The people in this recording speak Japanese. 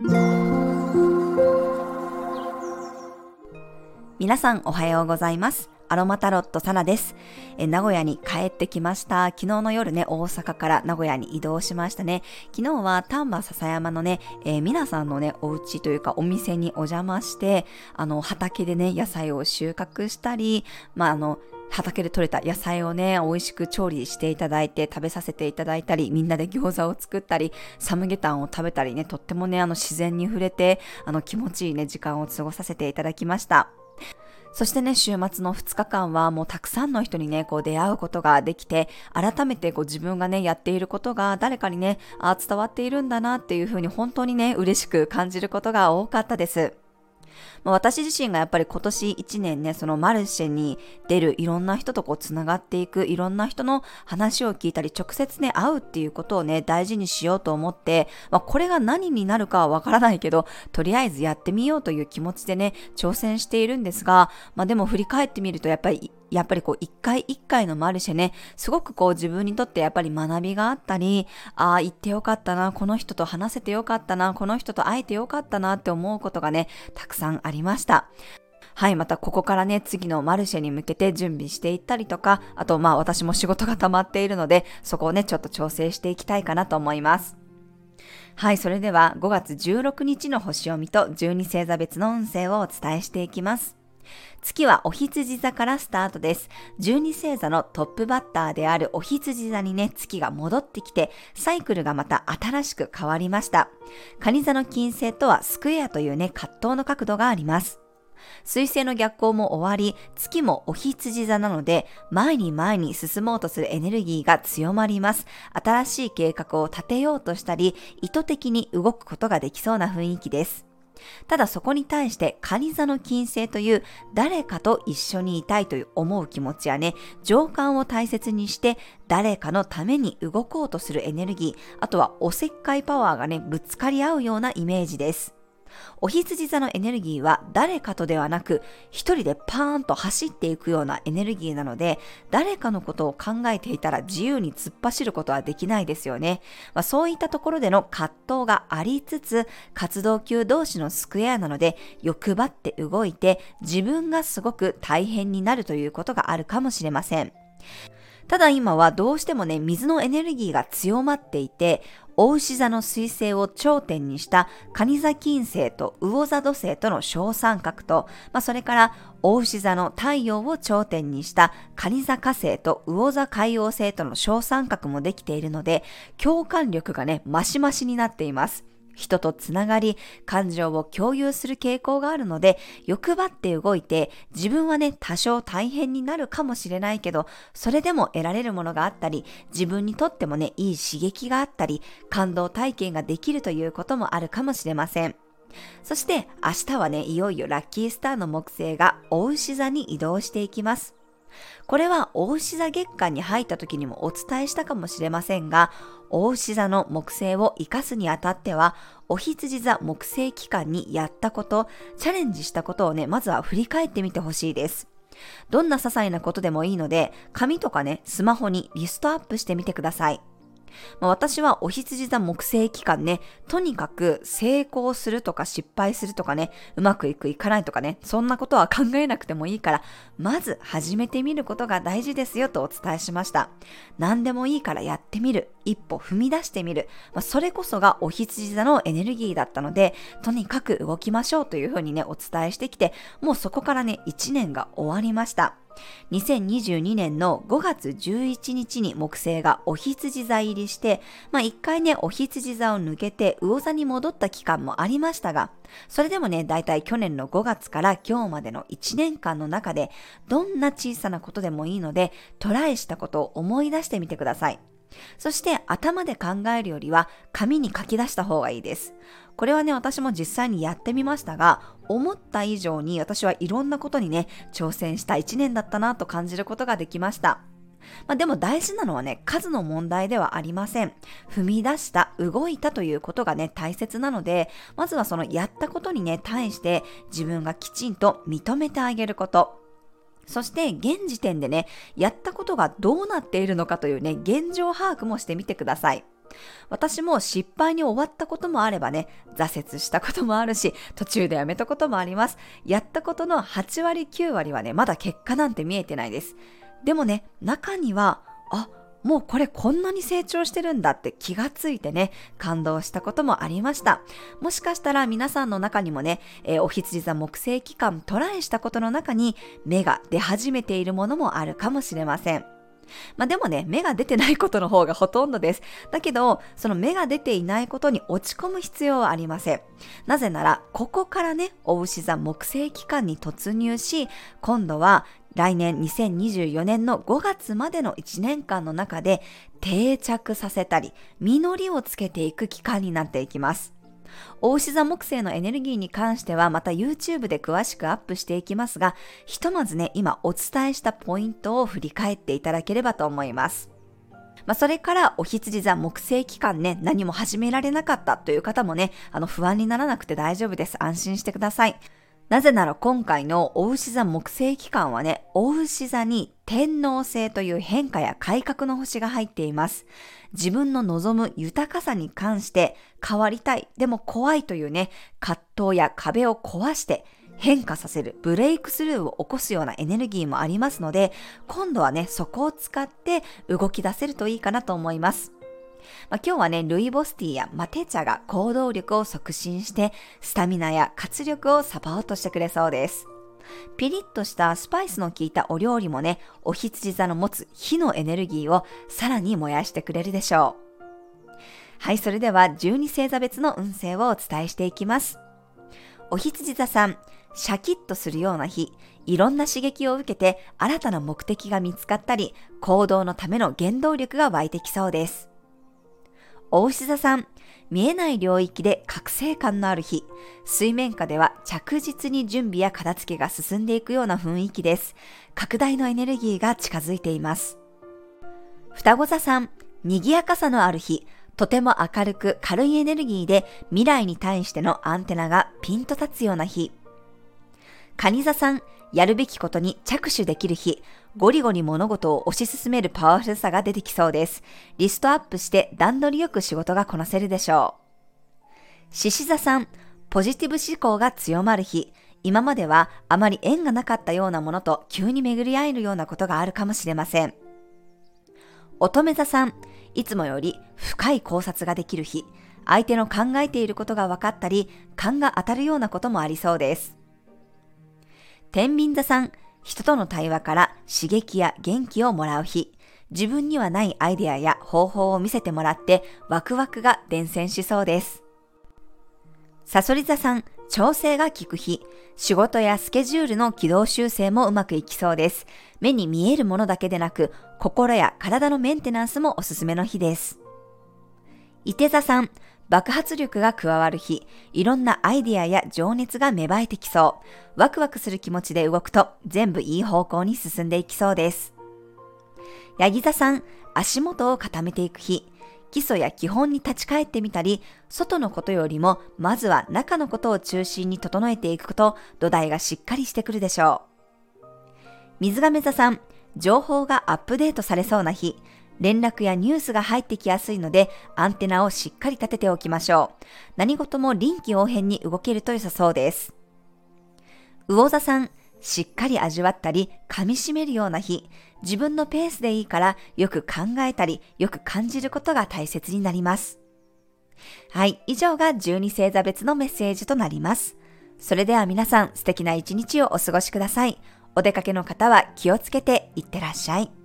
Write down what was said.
皆さんおはようございます。アロマタロットサナです。え名古屋に帰ってきました。昨日の夜ね、大阪から名古屋に移動しましたね。昨日は丹波篠山のね、えー、皆さんのね、お家というかお店にお邪魔して、あの、畑でね、野菜を収穫したり、まあ、あの、畑で採れた野菜をね、美味しく調理していただいて食べさせていただいたり、みんなで餃子を作ったり、サムゲタンを食べたりね、とってもね、あの自然に触れて、あの気持ちいいね、時間を過ごさせていただきました。そしてね、週末の2日間はもうたくさんの人にね、こう出会うことができて、改めてこう自分がね、やっていることが誰かにね、あ伝わっているんだなっていうふうに本当にね、嬉しく感じることが多かったです。まあ、私自身がやっぱり今年1年ね、そのマルシェに出るいろんな人とこうつながっていく、いろんな人の話を聞いたり、直接ね、会うっていうことをね、大事にしようと思って、まあ、これが何になるかはわからないけど、とりあえずやってみようという気持ちでね、挑戦しているんですが、まあ、でも振り返ってみるとやっぱりやっぱりこう一回一回のマルシェね、すごくこう自分にとってやっぱり学びがあったり、ああ、行ってよかったな、この人と話せてよかったな、この人と会えてよかったなって思うことがね、たくさんありました。はい、またここからね、次のマルシェに向けて準備していったりとか、あとまあ私も仕事が溜まっているので、そこをね、ちょっと調整していきたいかなと思います。はい、それでは5月16日の星読みと12星座別の運勢をお伝えしていきます。月はお羊座からスタートです。12星座のトップバッターであるお羊座にね、月が戻ってきて、サイクルがまた新しく変わりました。蟹座の金星とはスクエアというね、葛藤の角度があります。水星の逆行も終わり、月もお羊座なので、前に前に進もうとするエネルギーが強まります。新しい計画を立てようとしたり、意図的に動くことができそうな雰囲気です。ただそこに対して蟹座の金星という誰かと一緒にいたいという思う気持ちやね、情感を大切にして誰かのために動こうとするエネルギー、あとはおせっかいパワーがね、ぶつかり合うようなイメージです。お羊座のエネルギーは誰かとではなく、一人でパーンと走っていくようなエネルギーなので、誰かのことを考えていたら自由に突っ走ることはできないですよね。まあ、そういったところでの葛藤がありつつ、活動級同士のスクエアなので、欲張って動いて、自分がすごく大変になるということがあるかもしれません。ただ今はどうしてもね、水のエネルギーが強まっていて、大牛座の彗星を頂点にした蟹座金星と魚座土星との小三角と、まあ、それから大牛座の太陽を頂点にした蟹座火星と魚座海王星との小三角もできているので、共感力がね、マシマシになっています。人とつながり、感情を共有する傾向があるので、欲張って動いて、自分はね、多少大変になるかもしれないけど、それでも得られるものがあったり、自分にとってもね、いい刺激があったり、感動体験ができるということもあるかもしれません。そして明日はね、いよいよラッキースターの木星が大牛座に移動していきます。これは大牛座月間に入った時にもお伝えしたかもしれませんが、大牛座の木星を生かすにあたっては、お羊座木星期間にやったこと、チャレンジしたことをね、まずは振り返ってみてほしいです。どんな些細なことでもいいので、紙とかね、スマホにリストアップしてみてください。まあ、私はお羊座木星期間ね、とにかく成功するとか失敗するとかね、うまくいくいかないとかね、そんなことは考えなくてもいいから、まず始めてみることが大事ですよとお伝えしました。何でもいいからやってみる。一歩踏み出してみる。まあ、それこそがお羊座のエネルギーだったので、とにかく動きましょうというふうにね、お伝えしてきて、もうそこからね、1年が終わりました。2022年の5月11日に木星がお羊座入りして、まあ一回ね、お羊座を抜けて魚座に戻った期間もありましたが、それでもね、だいたい去年の5月から今日までの1年間の中で、どんな小さなことでもいいので、トライしたことを思い出してみてください。そして頭で考えるよりは紙に書き出した方がいいです。これはね、私も実際にやってみましたが、思った以上に私はいろんなことにね、挑戦した一年だったなと感じることができました。まあ、でも大事なのはね、数の問題ではありません。踏み出した、動いたということがね、大切なので、まずはそのやったことにね、対して自分がきちんと認めてあげること。そして現時点でね、やったことがどうなっているのかというね、現状把握もしてみてください。私も失敗に終わったこともあればね、挫折したこともあるし、途中でやめたこともあります。やったことの8割9割はね、まだ結果なんて見えてないです。でもね、中には、あ、もうこれこんなに成長してるんだって気がついてね、感動したこともありました。もしかしたら皆さんの中にもね、えー、お羊座木星期間トライしたことの中に芽が出始めているものもあるかもしれません。まあでもね、芽が出てないことの方がほとんどです。だけど、その芽が出ていないことに落ち込む必要はありません。なぜなら、ここからね、お牛座木星期間に突入し、今度は来年2024年の5月までの1年間の中で定着させたり、実りをつけていく期間になっていきます。大牛座木星のエネルギーに関してはまた YouTube で詳しくアップしていきますが、ひとまずね、今お伝えしたポイントを振り返っていただければと思います。まあ、それからお羊座木星期間ね、何も始められなかったという方もね、あの不安にならなくて大丈夫です。安心してください。なぜなら今回のお牛座木星期間はね、お牛座に天皇星という変化や改革の星が入っています。自分の望む豊かさに関して変わりたい、でも怖いというね、葛藤や壁を壊して変化させる、ブレイクスルーを起こすようなエネルギーもありますので、今度はね、そこを使って動き出せるといいかなと思います。まあ、今日はね、ルイボスティーやマテ茶が行動力を促進して、スタミナや活力をサポートしてくれそうです。ピリッとしたスパイスの効いたお料理もね、お羊座の持つ火のエネルギーをさらに燃やしてくれるでしょう。はい、それでは12星座別の運勢をお伝えしていきます。お羊座さん、シャキッとするような日、いろんな刺激を受けて新たな目的が見つかったり、行動のための原動力が湧いてきそうです。大牛座さん、見えない領域で覚醒感のある日、水面下では着実に準備や片付けが進んでいくような雰囲気です。拡大のエネルギーが近づいています。双子座さん、賑やかさのある日、とても明るく軽いエネルギーで未来に対してのアンテナがピンと立つような日。蟹座さん、やるべきことに着手できる日、ゴリゴリ物事を推し進めるパワフルさが出てきそうです。リストアップして段取りよく仕事がこなせるでしょう。獅子座さん、ポジティブ思考が強まる日、今まではあまり縁がなかったようなものと急に巡り合えるようなことがあるかもしれません。乙女座さん、いつもより深い考察ができる日、相手の考えていることが分かったり、勘が当たるようなこともありそうです。天秤座さん、人との対話から刺激や元気をもらう日、自分にはないアイデアや方法を見せてもらってワクワクが伝染しそうです。サソリ座さん、調整が効く日、仕事やスケジュールの軌道修正もうまくいきそうです。目に見えるものだけでなく、心や体のメンテナンスもおすすめの日です。伊手座さん、爆発力が加わる日、いろんなアイディアや情熱が芽生えてきそう。ワクワクする気持ちで動くと全部いい方向に進んでいきそうです。ヤギ座さん、足元を固めていく日、基礎や基本に立ち返ってみたり、外のことよりもまずは中のことを中心に整えていくと土台がしっかりしてくるでしょう。水亀座さん、情報がアップデートされそうな日、連絡やニュースが入ってきやすいので、アンテナをしっかり立てておきましょう。何事も臨機応変に動けると良さそうです。魚座さん、しっかり味わったり、噛み締めるような日、自分のペースでいいから、よく考えたり、よく感じることが大切になります。はい、以上が12星座別のメッセージとなります。それでは皆さん、素敵な一日をお過ごしください。お出かけの方は気をつけていってらっしゃい。